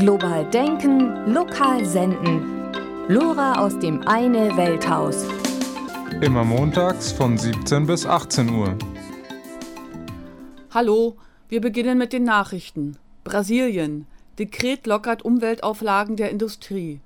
Global denken, lokal senden. Lora aus dem Eine Welthaus. Immer montags von 17 bis 18 Uhr. Hallo, wir beginnen mit den Nachrichten. Brasilien. Dekret lockert Umweltauflagen der Industrie.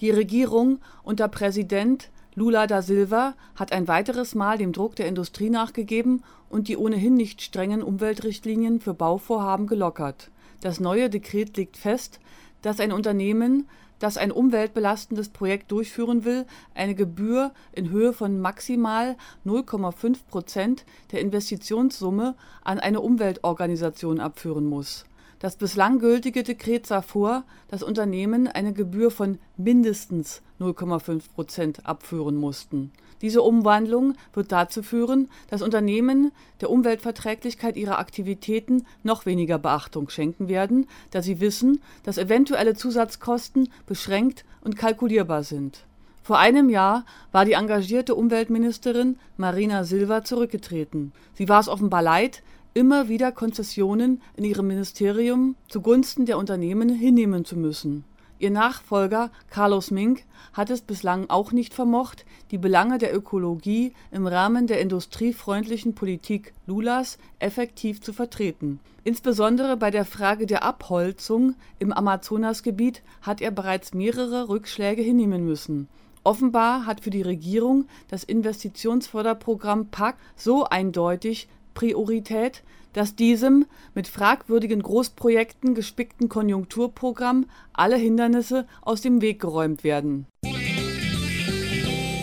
Die Regierung unter Präsident Lula da Silva hat ein weiteres Mal dem Druck der Industrie nachgegeben und die ohnehin nicht strengen Umweltrichtlinien für Bauvorhaben gelockert. Das neue Dekret legt fest, dass ein Unternehmen, das ein umweltbelastendes Projekt durchführen will, eine Gebühr in Höhe von maximal 0,5 Prozent der Investitionssumme an eine Umweltorganisation abführen muss das bislang gültige Dekret sah vor, dass Unternehmen eine Gebühr von mindestens 0,5 Prozent abführen mussten. Diese Umwandlung wird dazu führen, dass Unternehmen der Umweltverträglichkeit ihrer Aktivitäten noch weniger Beachtung schenken werden, da sie wissen, dass eventuelle Zusatzkosten beschränkt und kalkulierbar sind. Vor einem Jahr war die engagierte Umweltministerin Marina Silva zurückgetreten. Sie war es offenbar leid, immer wieder Konzessionen in ihrem Ministerium zugunsten der Unternehmen hinnehmen zu müssen. Ihr Nachfolger Carlos Mink hat es bislang auch nicht vermocht, die Belange der Ökologie im Rahmen der industriefreundlichen Politik Lulas effektiv zu vertreten. Insbesondere bei der Frage der Abholzung im Amazonasgebiet hat er bereits mehrere Rückschläge hinnehmen müssen. Offenbar hat für die Regierung das Investitionsförderprogramm PAC so eindeutig Priorität, dass diesem mit fragwürdigen Großprojekten gespickten Konjunkturprogramm alle Hindernisse aus dem Weg geräumt werden.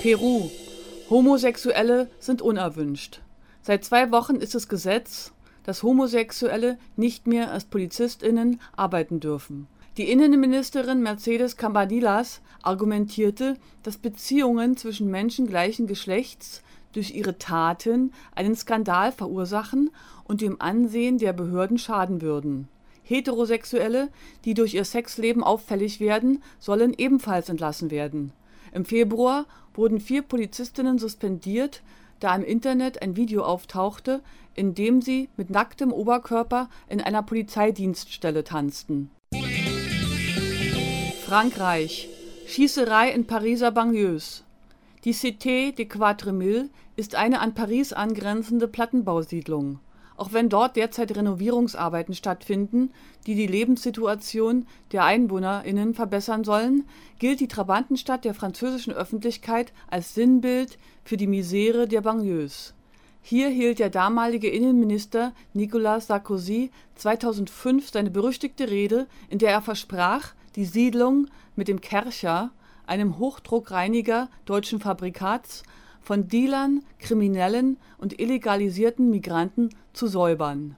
Peru. Homosexuelle sind unerwünscht. Seit zwei Wochen ist es Gesetz, dass Homosexuelle nicht mehr als PolizistInnen arbeiten dürfen. Die Innenministerin Mercedes Cambadillas argumentierte, dass Beziehungen zwischen Menschen gleichen Geschlechts durch ihre Taten einen Skandal verursachen und dem Ansehen der Behörden schaden würden. Heterosexuelle, die durch ihr Sexleben auffällig werden, sollen ebenfalls entlassen werden. Im Februar wurden vier Polizistinnen suspendiert, da im Internet ein Video auftauchte, in dem sie mit nacktem Oberkörper in einer Polizeidienststelle tanzten. Frankreich Schießerei in Pariser Banlieues die Cité des Quatre Mille ist eine an Paris angrenzende Plattenbausiedlung. Auch wenn dort derzeit Renovierungsarbeiten stattfinden, die die Lebenssituation der EinwohnerInnen verbessern sollen, gilt die Trabantenstadt der französischen Öffentlichkeit als Sinnbild für die Misere der Banlieues. Hier hielt der damalige Innenminister Nicolas Sarkozy 2005 seine berüchtigte Rede, in der er versprach, die Siedlung mit dem Kercher einem Hochdruckreiniger deutschen Fabrikats, von Dealern, Kriminellen und illegalisierten Migranten zu säubern.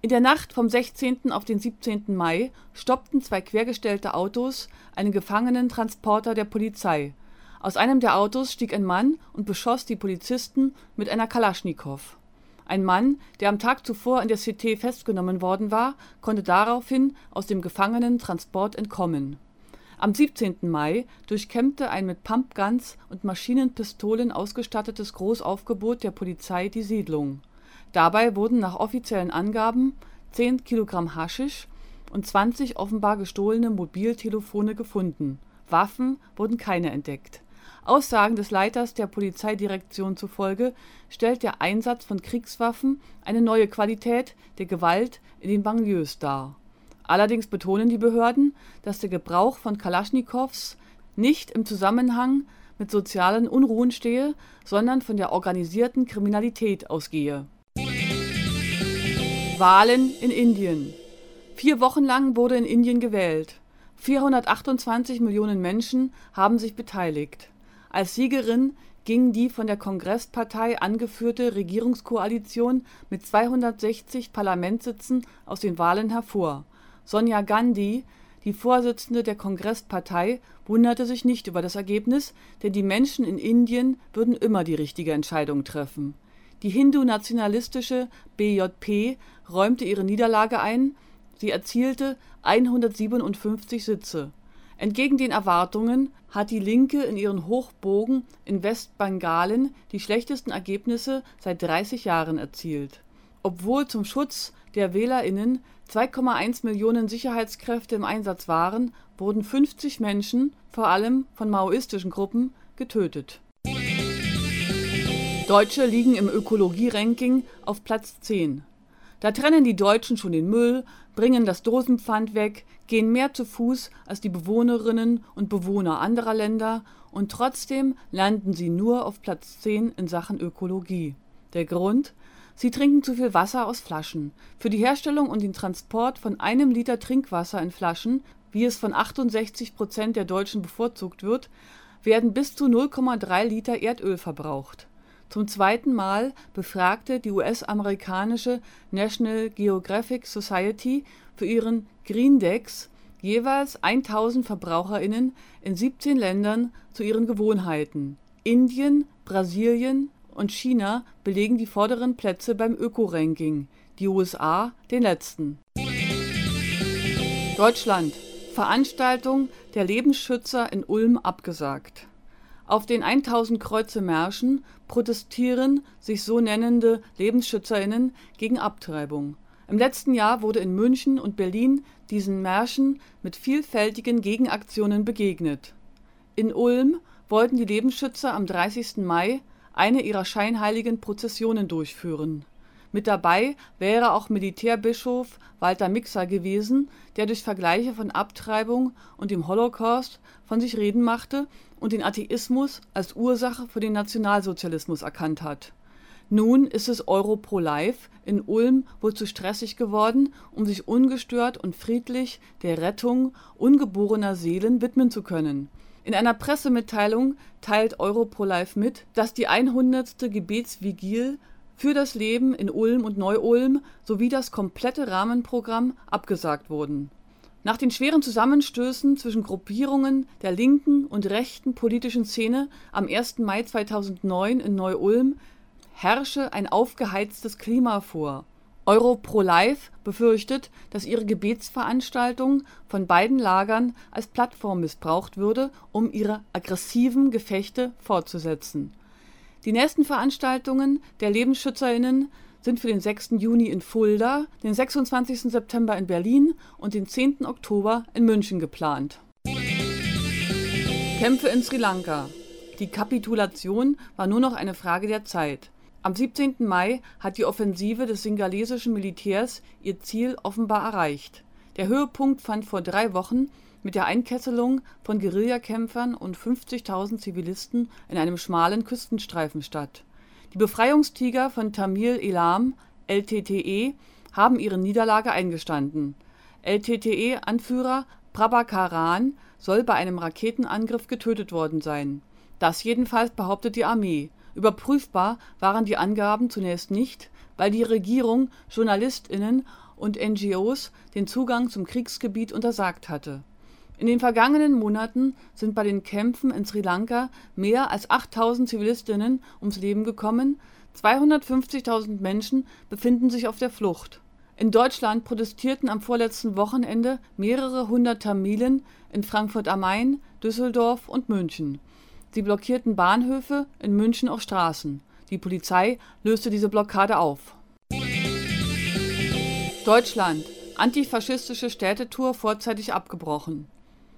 In der Nacht vom 16. auf den 17. Mai stoppten zwei quergestellte Autos einen Gefangenentransporter der Polizei. Aus einem der Autos stieg ein Mann und beschoss die Polizisten mit einer Kalaschnikow. Ein Mann, der am Tag zuvor in der Cité festgenommen worden war, konnte daraufhin aus dem Gefangenentransport entkommen am 17. Mai durchkämmte ein mit Pumpguns und Maschinenpistolen ausgestattetes Großaufgebot der Polizei die Siedlung. Dabei wurden nach offiziellen Angaben 10 Kilogramm Haschisch und 20 offenbar gestohlene Mobiltelefone gefunden. Waffen wurden keine entdeckt. Aussagen des Leiters der Polizeidirektion zufolge stellt der Einsatz von Kriegswaffen eine neue Qualität der Gewalt in den Banlieues dar Allerdings betonen die Behörden, dass der Gebrauch von Kalaschnikows nicht im Zusammenhang mit sozialen Unruhen stehe, sondern von der organisierten Kriminalität ausgehe. Wahlen in Indien Vier Wochen lang wurde in Indien gewählt. 428 Millionen Menschen haben sich beteiligt. Als Siegerin ging die von der Kongresspartei angeführte Regierungskoalition mit 260 Parlamentssitzen aus den Wahlen hervor Sonia Gandhi, die Vorsitzende der Kongresspartei, wunderte sich nicht über das Ergebnis, denn die Menschen in Indien würden immer die richtige Entscheidung treffen. Die hindu-nationalistische BJP räumte ihre Niederlage ein, sie erzielte 157 Sitze. Entgegen den Erwartungen hat die Linke in ihren Hochbogen in Westbengalen die schlechtesten Ergebnisse seit 30 Jahren erzielt Obwohl zum Schutz der WählerInnen 2,1 Millionen Sicherheitskräfte im Einsatz waren, wurden 50 Menschen, vor allem von maoistischen Gruppen, getötet. Deutsche liegen im Ökologie-Ranking auf Platz 10. Da trennen die Deutschen schon den Müll, bringen das Dosenpfand weg, gehen mehr zu Fuß als die Bewohnerinnen und Bewohner anderer Länder und trotzdem landen sie nur auf Platz 10 in Sachen Ökologie. Der Grund? Sie trinken zu viel Wasser aus Flaschen. Für die Herstellung und den Transport von einem Liter Trinkwasser in Flaschen, wie es von 68 Prozent der Deutschen bevorzugt wird, werden bis zu 0,3 Liter Erdöl verbraucht. Zum zweiten Mal befragte die US-amerikanische National Geographic Society für ihren Greendex jeweils 1000 VerbraucherInnen in 17 Ländern zu ihren Gewohnheiten. Indien, Brasilien und China belegen die vorderen Plätze beim Öko-Ranking, die USA den letzten. Deutschland Veranstaltung der Lebensschützer in Ulm abgesagt. Auf den 1000 Kreuze Märschen protestieren sich so nennende LebensschützerInnen gegen Abtreibung. Im letzten Jahr wurde in München und Berlin diesen Märschen mit vielfältigen Gegenaktionen begegnet. In Ulm wollten die Lebensschützer am 30. Mai eine ihrer scheinheiligen Prozessionen durchführen. Mit dabei wäre auch Militärbischof Walter Mixer gewesen, der durch Vergleiche von Abtreibung und dem Holocaust von sich reden machte und den Atheismus als Ursache für den Nationalsozialismus erkannt hat nun ist es Euro-pro-Life in Ulm wohl zu stressig geworden, um sich ungestört und friedlich der Rettung ungeborener Seelen widmen zu können. In einer Pressemitteilung teilt Euro-pro-Life mit, dass die 100. Gebetsvigil für das Leben in Ulm und Neu-Ulm sowie das komplette Rahmenprogramm abgesagt wurden. Nach den schweren Zusammenstößen zwischen Gruppierungen der linken und rechten politischen Szene am 1. Mai 2009 in Neu-Ulm herrsche ein aufgeheiztes Klima vor. Euro-Pro-Life befürchtet, dass ihre Gebetsveranstaltung von beiden Lagern als Plattform missbraucht würde, um ihre aggressiven Gefechte fortzusetzen. Die nächsten Veranstaltungen der Lebensschützerinnen sind für den 6. Juni in Fulda, den 26. September in Berlin und den 10. Oktober in München geplant. Kämpfe in Sri Lanka. Die Kapitulation war nur noch eine Frage der Zeit. Am 17. Mai hat die Offensive des singalesischen Militärs ihr Ziel offenbar erreicht. Der Höhepunkt fand vor drei Wochen mit der Einkesselung von Guerillakämpfern und 50.000 Zivilisten in einem schmalen Küstenstreifen statt. Die Befreiungstiger von Tamil Elam (LTTE) haben ihre Niederlage eingestanden. LTTE-Anführer Prabhakaran soll bei einem Raketenangriff getötet worden sein. Das jedenfalls behauptet die Armee Überprüfbar waren die Angaben zunächst nicht, weil die Regierung JournalistInnen und NGOs den Zugang zum Kriegsgebiet untersagt hatte. In den vergangenen Monaten sind bei den Kämpfen in Sri Lanka mehr als 8000 Zivilistinnen ums Leben gekommen, 250.000 Menschen befinden sich auf der Flucht. In Deutschland protestierten am vorletzten Wochenende mehrere hundert Tamilen in Frankfurt am Main, Düsseldorf und München Sie blockierten Bahnhöfe, in München auch Straßen. Die Polizei löste diese Blockade auf. Deutschland: Antifaschistische Städtetour vorzeitig abgebrochen.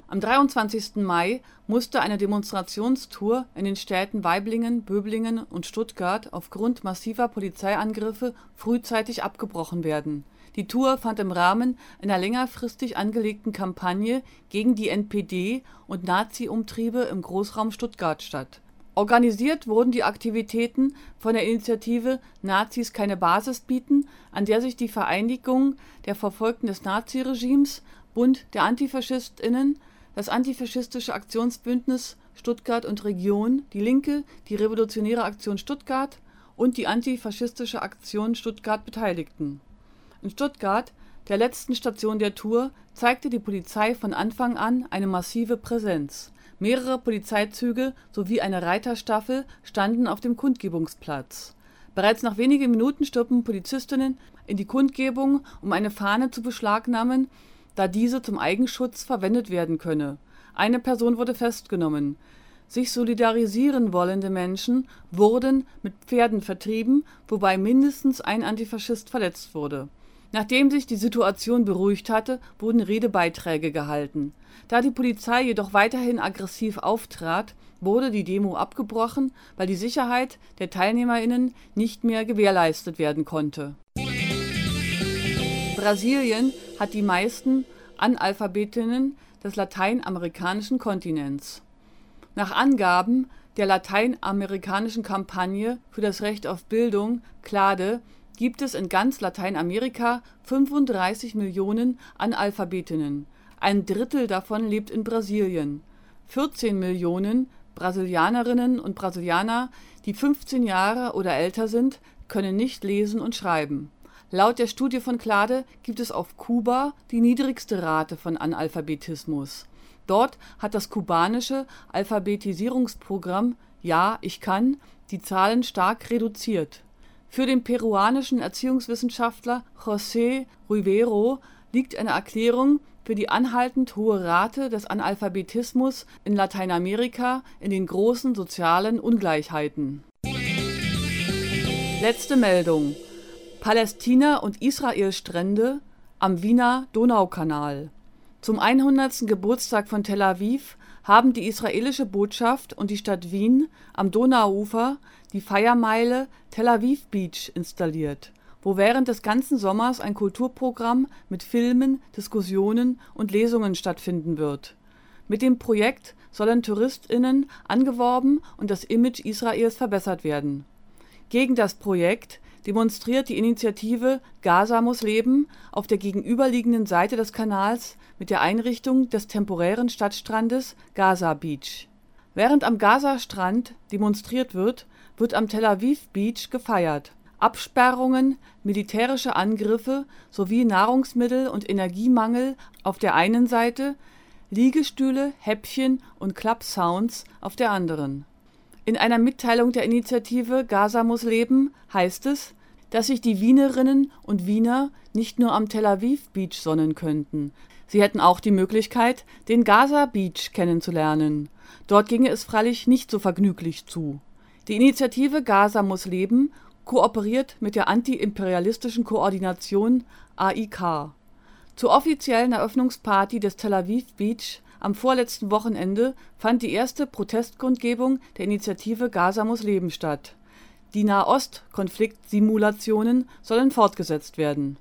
Am 23. Mai musste eine Demonstrationstour in den Städten Waiblingen, Böblingen und Stuttgart aufgrund massiver Polizeiangriffe frühzeitig abgebrochen werden die Tour fand im Rahmen einer längerfristig angelegten Kampagne gegen die NPD und Nazi-Umtriebe im Großraum Stuttgart statt. Organisiert wurden die Aktivitäten von der Initiative Nazis keine Basis bieten, an der sich die Vereinigung der Verfolgten des Naziregimes, Bund der AntifaschistInnen, das Antifaschistische Aktionsbündnis Stuttgart und Region, die Linke, die Revolutionäre Aktion Stuttgart und die Antifaschistische Aktion Stuttgart beteiligten in Stuttgart, der letzten Station der Tour, zeigte die Polizei von Anfang an eine massive Präsenz. Mehrere Polizeizüge sowie eine Reiterstaffel standen auf dem Kundgebungsplatz. Bereits nach wenigen Minuten stürmten Polizistinnen in die Kundgebung, um eine Fahne zu beschlagnahmen, da diese zum Eigenschutz verwendet werden könne. Eine Person wurde festgenommen. Sich solidarisieren wollende Menschen wurden mit Pferden vertrieben, wobei mindestens ein Antifaschist verletzt wurde. Nachdem sich die Situation beruhigt hatte, wurden Redebeiträge gehalten. Da die Polizei jedoch weiterhin aggressiv auftrat, wurde die Demo abgebrochen, weil die Sicherheit der TeilnehmerInnen nicht mehr gewährleistet werden konnte. Brasilien hat die meisten Analphabetinnen des lateinamerikanischen Kontinents. Nach Angaben der lateinamerikanischen Kampagne für das Recht auf Bildung (CLADE) gibt es in ganz Lateinamerika 35 Millionen Analphabetinnen, ein Drittel davon lebt in Brasilien. 14 Millionen Brasilianerinnen und Brasilianer, die 15 Jahre oder älter sind, können nicht lesen und schreiben. Laut der Studie von CLADE gibt es auf Kuba die niedrigste Rate von Analphabetismus Dort hat das kubanische Alphabetisierungsprogramm Ja, ich kann die Zahlen stark reduziert. Für den peruanischen Erziehungswissenschaftler José Rivero liegt eine Erklärung für die anhaltend hohe Rate des Analphabetismus in Lateinamerika in den großen sozialen Ungleichheiten. Letzte Meldung: Palästina und Israel-Strände am Wiener Donaukanal zum 100. Geburtstag von Tel Aviv haben die israelische Botschaft und die Stadt Wien am Donauufer die Feiermeile Tel Aviv Beach installiert, wo während des ganzen Sommers ein Kulturprogramm mit Filmen, Diskussionen und Lesungen stattfinden wird. Mit dem Projekt sollen TouristInnen angeworben und das Image Israels verbessert werden. Gegen das Projekt demonstriert die Initiative Gaza muss leben auf der gegenüberliegenden Seite des Kanals mit der Einrichtung des temporären Stadtstrandes Gaza Beach. Während am Gazastrand demonstriert wird, wird am Tel Aviv Beach gefeiert. Absperrungen, militärische Angriffe sowie Nahrungsmittel und Energiemangel auf der einen Seite, Liegestühle, Häppchen und Club-Sounds auf der anderen in einer Mitteilung der Initiative Gaza muss leben heißt es, dass sich die Wienerinnen und Wiener nicht nur am Tel Aviv Beach sonnen könnten. Sie hätten auch die Möglichkeit, den Gaza Beach kennenzulernen. Dort ginge es freilich nicht so vergnüglich zu. Die Initiative Gaza muss leben kooperiert mit der antiimperialistischen Koordination AIK. Zur offiziellen Eröffnungsparty des Tel Aviv Beach am vorletzten Wochenende fand die erste Protestkundgebung der Initiative Gaza muss leben statt. Die Nahost-Konfliktsimulationen sollen fortgesetzt werden